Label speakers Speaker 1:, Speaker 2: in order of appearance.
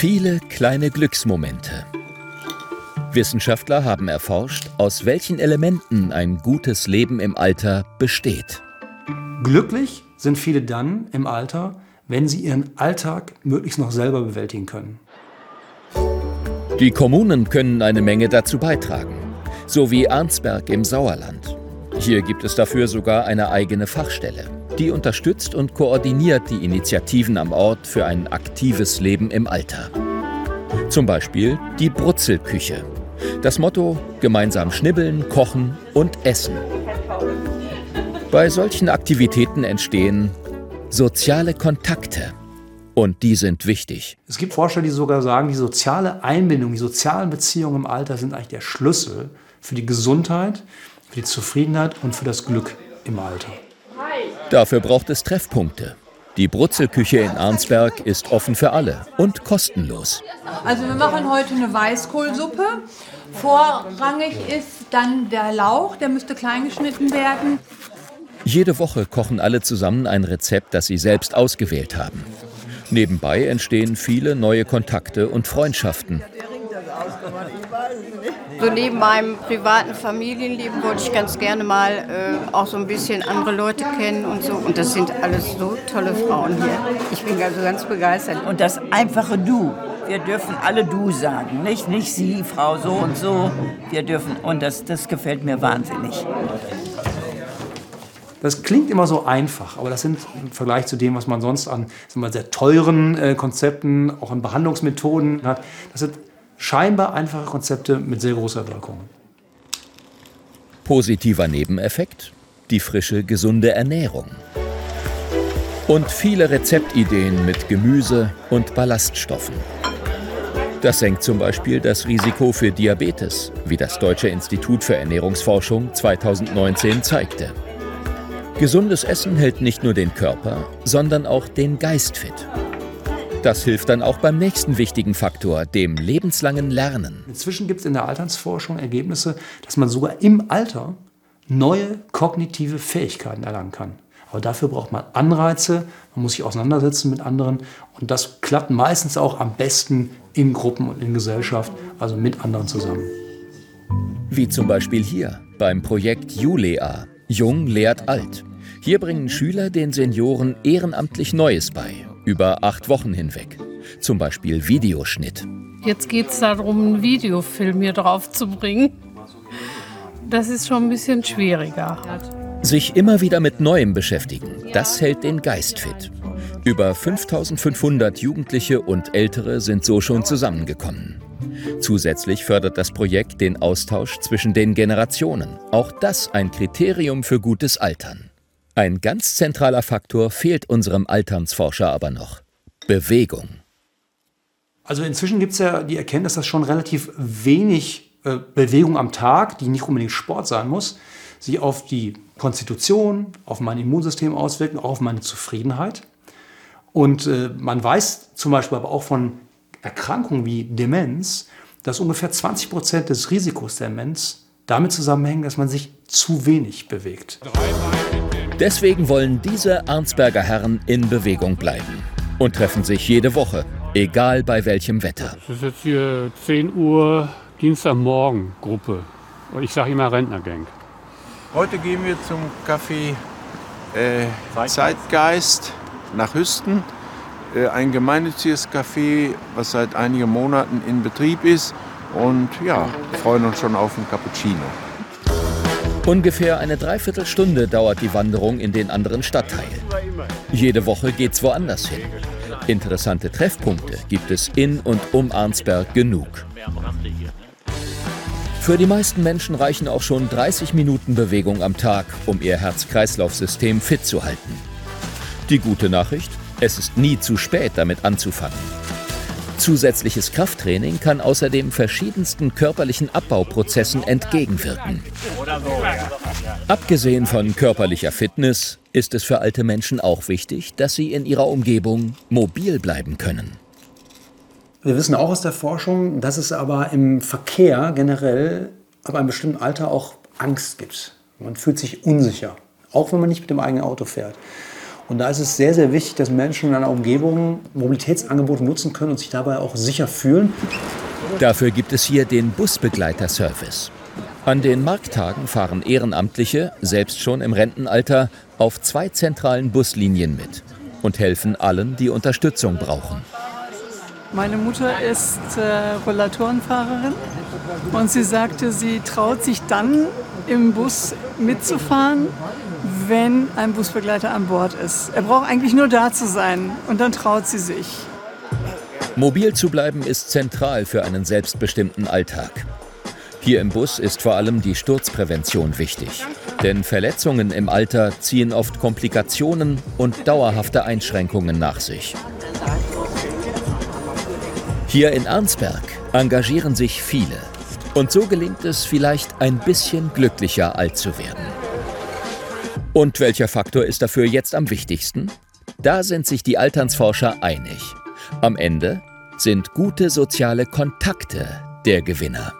Speaker 1: Viele kleine Glücksmomente. Wissenschaftler haben erforscht, aus welchen Elementen ein gutes Leben im Alter besteht.
Speaker 2: Glücklich sind viele dann im Alter, wenn sie ihren Alltag möglichst noch selber bewältigen können.
Speaker 1: Die Kommunen können eine Menge dazu beitragen, so wie Arnsberg im Sauerland. Hier gibt es dafür sogar eine eigene Fachstelle. Die unterstützt und koordiniert die Initiativen am Ort für ein aktives Leben im Alter. Zum Beispiel die Brutzelküche. Das Motto: gemeinsam schnibbeln, kochen und essen. Bei solchen Aktivitäten entstehen soziale Kontakte. Und die sind wichtig.
Speaker 2: Es gibt Forscher, die sogar sagen, die soziale Einbindung, die sozialen Beziehungen im Alter sind eigentlich der Schlüssel für die Gesundheit, für die Zufriedenheit und für das Glück im Alter.
Speaker 1: Dafür braucht es Treffpunkte. Die Brutzelküche in Arnsberg ist offen für alle und kostenlos.
Speaker 3: Also wir machen heute eine Weißkohlsuppe. Vorrangig ist dann der Lauch, der müsste klein geschnitten werden.
Speaker 1: Jede Woche kochen alle zusammen ein Rezept, das sie selbst ausgewählt haben. Nebenbei entstehen viele neue Kontakte und Freundschaften.
Speaker 4: So neben meinem privaten Familienleben wollte ich ganz gerne mal äh, auch so ein bisschen andere Leute kennen und so. Und das sind alles so tolle Frauen hier. Ich bin also ganz begeistert.
Speaker 5: Und das einfache Du. Wir dürfen alle Du sagen, nicht, nicht Sie, Frau so und so. Wir dürfen, und das, das gefällt mir wahnsinnig.
Speaker 2: Das klingt immer so einfach, aber das sind im Vergleich zu dem, was man sonst an mal, sehr teuren äh, Konzepten, auch an Behandlungsmethoden hat, das sind scheinbar einfache Konzepte mit sehr großer Wirkung.
Speaker 1: Positiver Nebeneffekt? Die frische, gesunde Ernährung. Und viele Rezeptideen mit Gemüse und Ballaststoffen. Das senkt zum Beispiel das Risiko für Diabetes, wie das Deutsche Institut für Ernährungsforschung 2019 zeigte. Gesundes Essen hält nicht nur den Körper, sondern auch den Geist fit. Das hilft dann auch beim nächsten wichtigen Faktor, dem lebenslangen Lernen.
Speaker 2: Inzwischen gibt es in der Altersforschung Ergebnisse, dass man sogar im Alter neue kognitive Fähigkeiten erlangen kann. Aber dafür braucht man Anreize, man muss sich auseinandersetzen mit anderen und das klappt meistens auch am besten in Gruppen und in Gesellschaft, also mit anderen zusammen.
Speaker 1: Wie zum Beispiel hier beim Projekt Julea. Jung lehrt alt. Hier bringen Schüler den Senioren ehrenamtlich Neues bei über acht Wochen hinweg. Zum Beispiel Videoschnitt.
Speaker 6: Jetzt geht es darum, einen Videofilm hier drauf zu bringen. Das ist schon ein bisschen schwieriger.
Speaker 1: Sich immer wieder mit Neuem beschäftigen, das hält den Geist fit. Über 5500 Jugendliche und Ältere sind so schon zusammengekommen. Zusätzlich fördert das Projekt den Austausch zwischen den Generationen. Auch das ein Kriterium für gutes Altern. Ein ganz zentraler Faktor fehlt unserem Alternsforscher aber noch. Bewegung.
Speaker 2: Also inzwischen gibt es ja die Erkenntnis, dass schon relativ wenig äh, Bewegung am Tag, die nicht unbedingt Sport sein muss, sich auf die Konstitution, auf mein Immunsystem auswirken, auch auf meine Zufriedenheit. Und äh, man weiß zum Beispiel aber auch von Erkrankungen wie Demenz, dass ungefähr 20 Prozent des Risikos der Demenz damit zusammenhängen, dass man sich zu wenig bewegt.
Speaker 1: Deswegen wollen diese Arnsberger Herren in Bewegung bleiben und treffen sich jede Woche, egal bei welchem Wetter.
Speaker 7: Es ist jetzt hier 10 Uhr Dienstagmorgen Gruppe. Ich sage immer Rentnergang.
Speaker 8: Heute gehen wir zum Café äh, Zeitgeist nach Hüsten. Äh, ein gemeinnütziges Café, was seit einigen Monaten in Betrieb ist. Und ja, freuen uns schon auf einen Cappuccino.
Speaker 1: Ungefähr eine Dreiviertelstunde dauert die Wanderung in den anderen Stadtteil. Jede Woche geht's woanders hin. Interessante Treffpunkte gibt es in und um Arnsberg genug. Für die meisten Menschen reichen auch schon 30 Minuten Bewegung am Tag, um ihr Herz-Kreislauf-System fit zu halten. Die gute Nachricht, es ist nie zu spät, damit anzufangen. Zusätzliches Krafttraining kann außerdem verschiedensten körperlichen Abbauprozessen entgegenwirken. Abgesehen von körperlicher Fitness ist es für alte Menschen auch wichtig, dass sie in ihrer Umgebung mobil bleiben können.
Speaker 2: Wir wissen auch aus der Forschung, dass es aber im Verkehr generell ab einem bestimmten Alter auch Angst gibt. Man fühlt sich unsicher, auch wenn man nicht mit dem eigenen Auto fährt. Und da ist es sehr, sehr wichtig, dass Menschen in einer Umgebung Mobilitätsangebote nutzen können und sich dabei auch sicher fühlen.
Speaker 1: Dafür gibt es hier den Busbegleiter-Service. An den Markttagen fahren Ehrenamtliche, selbst schon im Rentenalter, auf zwei zentralen Buslinien mit und helfen allen, die Unterstützung brauchen.
Speaker 9: Meine Mutter ist äh, Rollatorenfahrerin und sie sagte, sie traut sich dann im Bus mitzufahren, wenn ein Busbegleiter an Bord ist. Er braucht eigentlich nur da zu sein und dann traut sie sich.
Speaker 1: Mobil zu bleiben ist zentral für einen selbstbestimmten Alltag. Hier im Bus ist vor allem die Sturzprävention wichtig. Denn Verletzungen im Alter ziehen oft Komplikationen und dauerhafte Einschränkungen nach sich. Hier in Arnsberg engagieren sich viele. Und so gelingt es vielleicht ein bisschen glücklicher alt zu werden. Und welcher Faktor ist dafür jetzt am wichtigsten? Da sind sich die Alternsforscher einig. Am Ende sind gute soziale Kontakte der Gewinner.